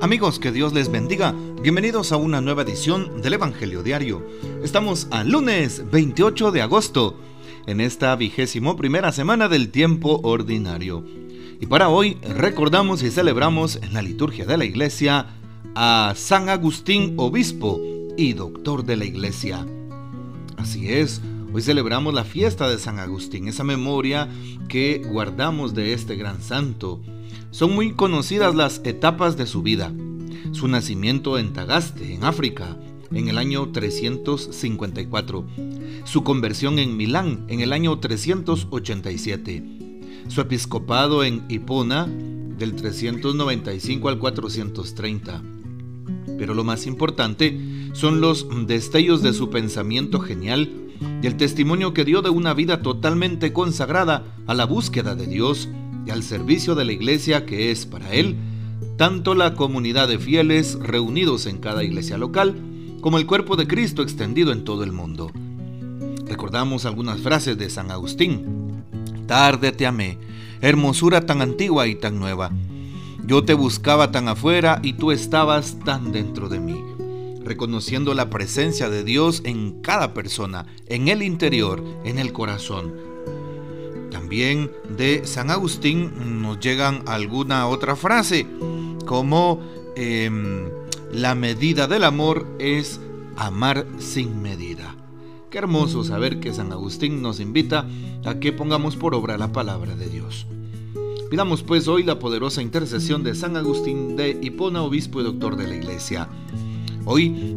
Amigos, que Dios les bendiga. Bienvenidos a una nueva edición del Evangelio Diario. Estamos al lunes 28 de agosto, en esta vigésimo primera semana del tiempo ordinario. Y para hoy recordamos y celebramos en la liturgia de la iglesia a San Agustín, obispo y doctor de la iglesia. Así es, hoy celebramos la fiesta de San Agustín, esa memoria que guardamos de este gran santo. Son muy conocidas las etapas de su vida. Su nacimiento en Tagaste, en África, en el año 354. Su conversión en Milán, en el año 387. Su episcopado en Hipona, del 395 al 430. Pero lo más importante son los destellos de su pensamiento genial y el testimonio que dio de una vida totalmente consagrada a la búsqueda de Dios al servicio de la iglesia que es para él tanto la comunidad de fieles reunidos en cada iglesia local como el cuerpo de Cristo extendido en todo el mundo. Recordamos algunas frases de San Agustín. Tarde te amé, hermosura tan antigua y tan nueva. Yo te buscaba tan afuera y tú estabas tan dentro de mí, reconociendo la presencia de Dios en cada persona, en el interior, en el corazón también de San Agustín nos llegan alguna otra frase, como em, la medida del amor es amar sin medida. Qué hermoso saber que San Agustín nos invita a que pongamos por obra la palabra de Dios. Pidamos pues hoy la poderosa intercesión de San Agustín de Hipona, obispo y doctor de la iglesia. Hoy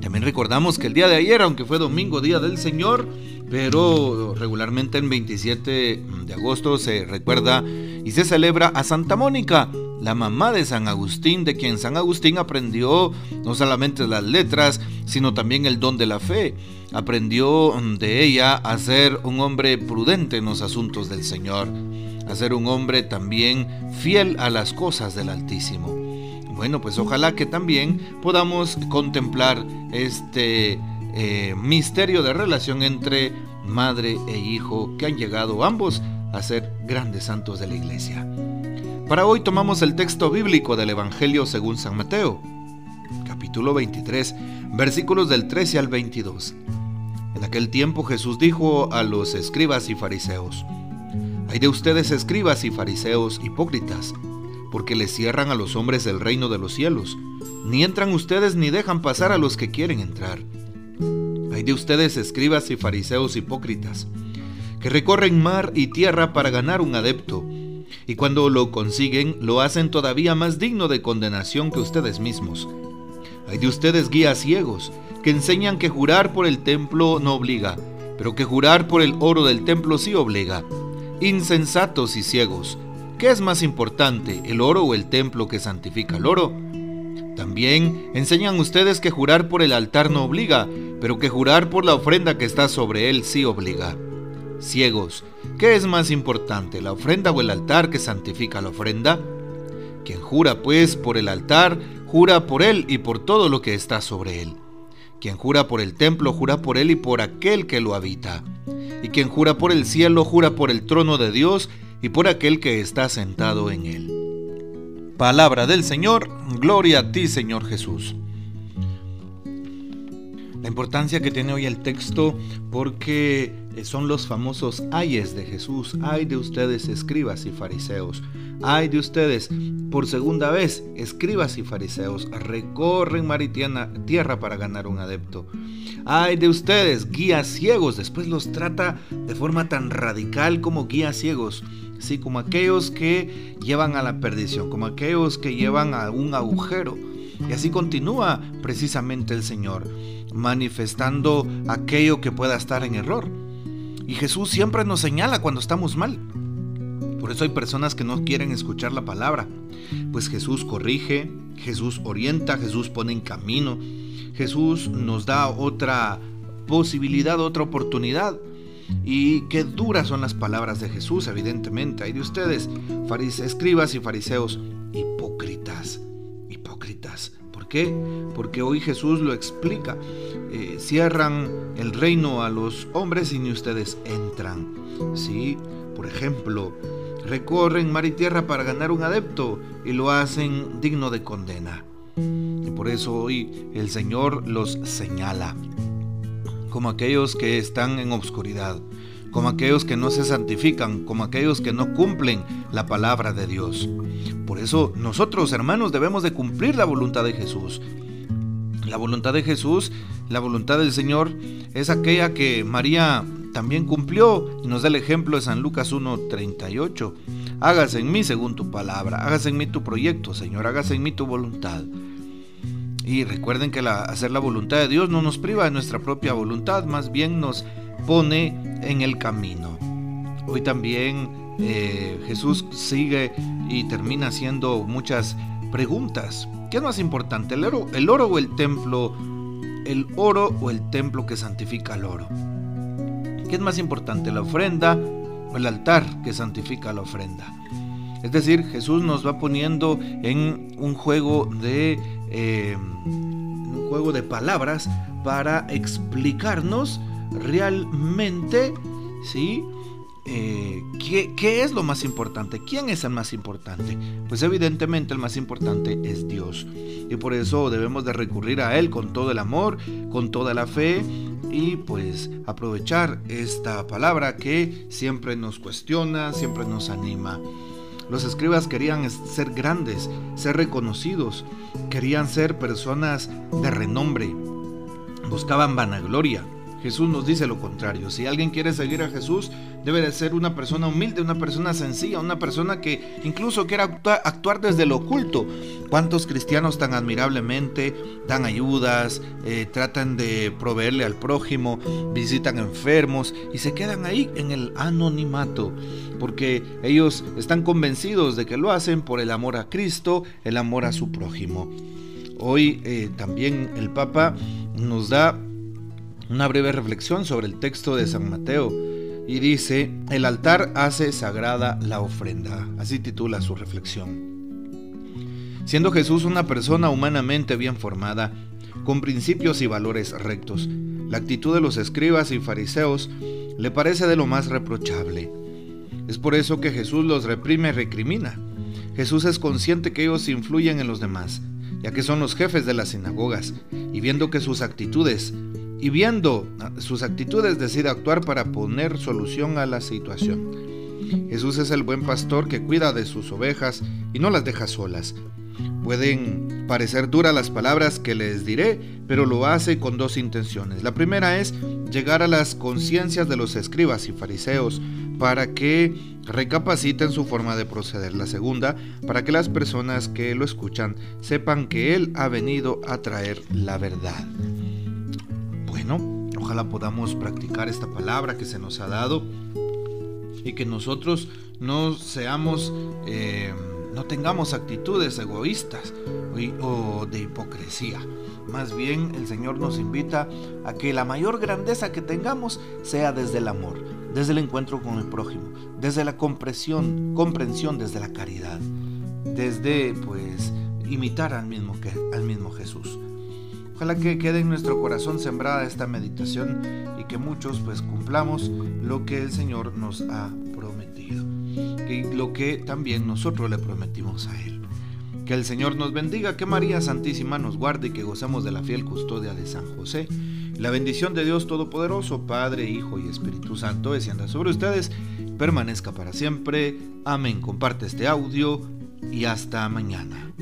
también recordamos que el día de ayer, aunque fue domingo, día del Señor, pero regularmente el 27 de agosto se recuerda y se celebra a Santa Mónica, la mamá de San Agustín, de quien San Agustín aprendió no solamente las letras, sino también el don de la fe. Aprendió de ella a ser un hombre prudente en los asuntos del Señor, a ser un hombre también fiel a las cosas del Altísimo. Bueno, pues ojalá que también podamos contemplar este eh, misterio de relación entre madre e hijo que han llegado ambos a ser grandes santos de la iglesia. Para hoy tomamos el texto bíblico del Evangelio según San Mateo, capítulo 23, versículos del 13 al 22. En aquel tiempo Jesús dijo a los escribas y fariseos, Hay de ustedes escribas y fariseos hipócritas, porque les cierran a los hombres el reino de los cielos, ni entran ustedes ni dejan pasar a los que quieren entrar. Hay de ustedes, escribas y fariseos hipócritas, que recorren mar y tierra para ganar un adepto, y cuando lo consiguen lo hacen todavía más digno de condenación que ustedes mismos. Hay de ustedes guías ciegos, que enseñan que jurar por el templo no obliga, pero que jurar por el oro del templo sí obliga. Insensatos y ciegos, ¿qué es más importante, el oro o el templo que santifica el oro? También enseñan ustedes que jurar por el altar no obliga, pero que jurar por la ofrenda que está sobre él sí obliga. Ciegos, ¿qué es más importante, la ofrenda o el altar que santifica la ofrenda? Quien jura pues por el altar, jura por él y por todo lo que está sobre él. Quien jura por el templo, jura por él y por aquel que lo habita. Y quien jura por el cielo, jura por el trono de Dios y por aquel que está sentado en él. Palabra del Señor, gloria a ti Señor Jesús. La importancia que tiene hoy el texto porque son los famosos ayes de Jesús. Ay de ustedes escribas y fariseos. Ay de ustedes, por segunda vez, escribas y fariseos, recorren mar y tierra para ganar un adepto. Ay de ustedes, guías ciegos. Después los trata de forma tan radical como guías ciegos sí, como aquellos que llevan a la perdición, como aquellos que llevan a un agujero. Y así continúa precisamente el Señor, manifestando aquello que pueda estar en error. Y Jesús siempre nos señala cuando estamos mal. Por eso hay personas que no quieren escuchar la palabra. Pues Jesús corrige, Jesús orienta, Jesús pone en camino, Jesús nos da otra posibilidad, otra oportunidad y qué duras son las palabras de Jesús, evidentemente. Hay de ustedes, escribas y fariseos, hipócritas, hipócritas. ¿Por qué? Porque hoy Jesús lo explica. Eh, cierran el reino a los hombres y ni ustedes entran. ¿Sí? Por ejemplo, recorren mar y tierra para ganar un adepto y lo hacen digno de condena. Y por eso hoy el Señor los señala como aquellos que están en obscuridad, como aquellos que no se santifican, como aquellos que no cumplen la palabra de Dios. Por eso nosotros, hermanos, debemos de cumplir la voluntad de Jesús. La voluntad de Jesús, la voluntad del Señor, es aquella que María también cumplió y nos da el ejemplo de San Lucas 1.38. Hágase en mí según tu palabra, hágase en mí tu proyecto, Señor, hágase en mí tu voluntad. Y recuerden que hacer la voluntad de Dios no nos priva de nuestra propia voluntad, más bien nos pone en el camino. Hoy también eh, Jesús sigue y termina haciendo muchas preguntas. ¿Qué es más importante, el oro, el oro o el templo? El oro o el templo que santifica el oro. ¿Qué es más importante, la ofrenda o el altar que santifica la ofrenda? Es decir, Jesús nos va poniendo en un juego de eh, un juego de palabras para explicarnos realmente, ¿sí? Eh, ¿qué, es lo más importante? ¿Quién es el más importante? Pues evidentemente el más importante es Dios. Y por eso debemos de recurrir a Él con todo el amor, con toda la fe y pues aprovechar esta palabra que siempre nos cuestiona, siempre nos anima. Los escribas querían ser grandes, ser reconocidos, querían ser personas de renombre, buscaban vanagloria, Jesús nos dice lo contrario. Si alguien quiere seguir a Jesús, debe de ser una persona humilde, una persona sencilla, una persona que incluso quiera actuar, desde lo oculto. ¿Cuántos cristianos tan admirablemente dan ayudas, eh, tratan de proveerle al prójimo, visitan enfermos y se quedan ahí en el anonimato? Porque ellos están convencidos de que lo hacen por el amor a Cristo, el amor a su prójimo. Hoy eh, también el Papa nos da una breve reflexión sobre el texto de San Mateo y dice, el altar hace sagrada la ofrenda. Así titula su reflexión. Siendo Jesús una persona humanamente bien formada, con principios y valores rectos, la actitud de los escribas y fariseos le parece de lo más reprochable. Es por eso que Jesús los reprime y recrimina. Jesús es consciente que ellos influyen en los demás, ya que son los jefes de las sinagogas, y viendo que sus actitudes y viendo sus actitudes decide actuar para poner solución a la situación. Jesús es el buen pastor que cuida de sus ovejas y no las deja solas. Pueden parecer duras las palabras que les diré, pero lo hace con dos intenciones. La primera es llegar a las conciencias de los escribas y fariseos para que recapaciten su forma de proceder. La segunda, para que las personas que lo escuchan sepan que Él ha venido a traer la verdad. Ojalá podamos practicar esta palabra que se nos ha dado y que nosotros no seamos, eh, no tengamos actitudes egoístas o de hipocresía. Más bien el Señor nos invita a que la mayor grandeza que tengamos sea desde el amor, desde el encuentro con el prójimo, desde la comprensión, comprensión desde la caridad, desde pues imitar al mismo, al mismo Jesús. Ojalá que quede en nuestro corazón sembrada esta meditación y que muchos pues cumplamos lo que el Señor nos ha prometido y lo que también nosotros le prometimos a Él. Que el Señor nos bendiga, que María Santísima nos guarde y que gozamos de la fiel custodia de San José. La bendición de Dios Todopoderoso, Padre, Hijo y Espíritu Santo, descienda sobre ustedes, permanezca para siempre. Amén. Comparte este audio y hasta mañana.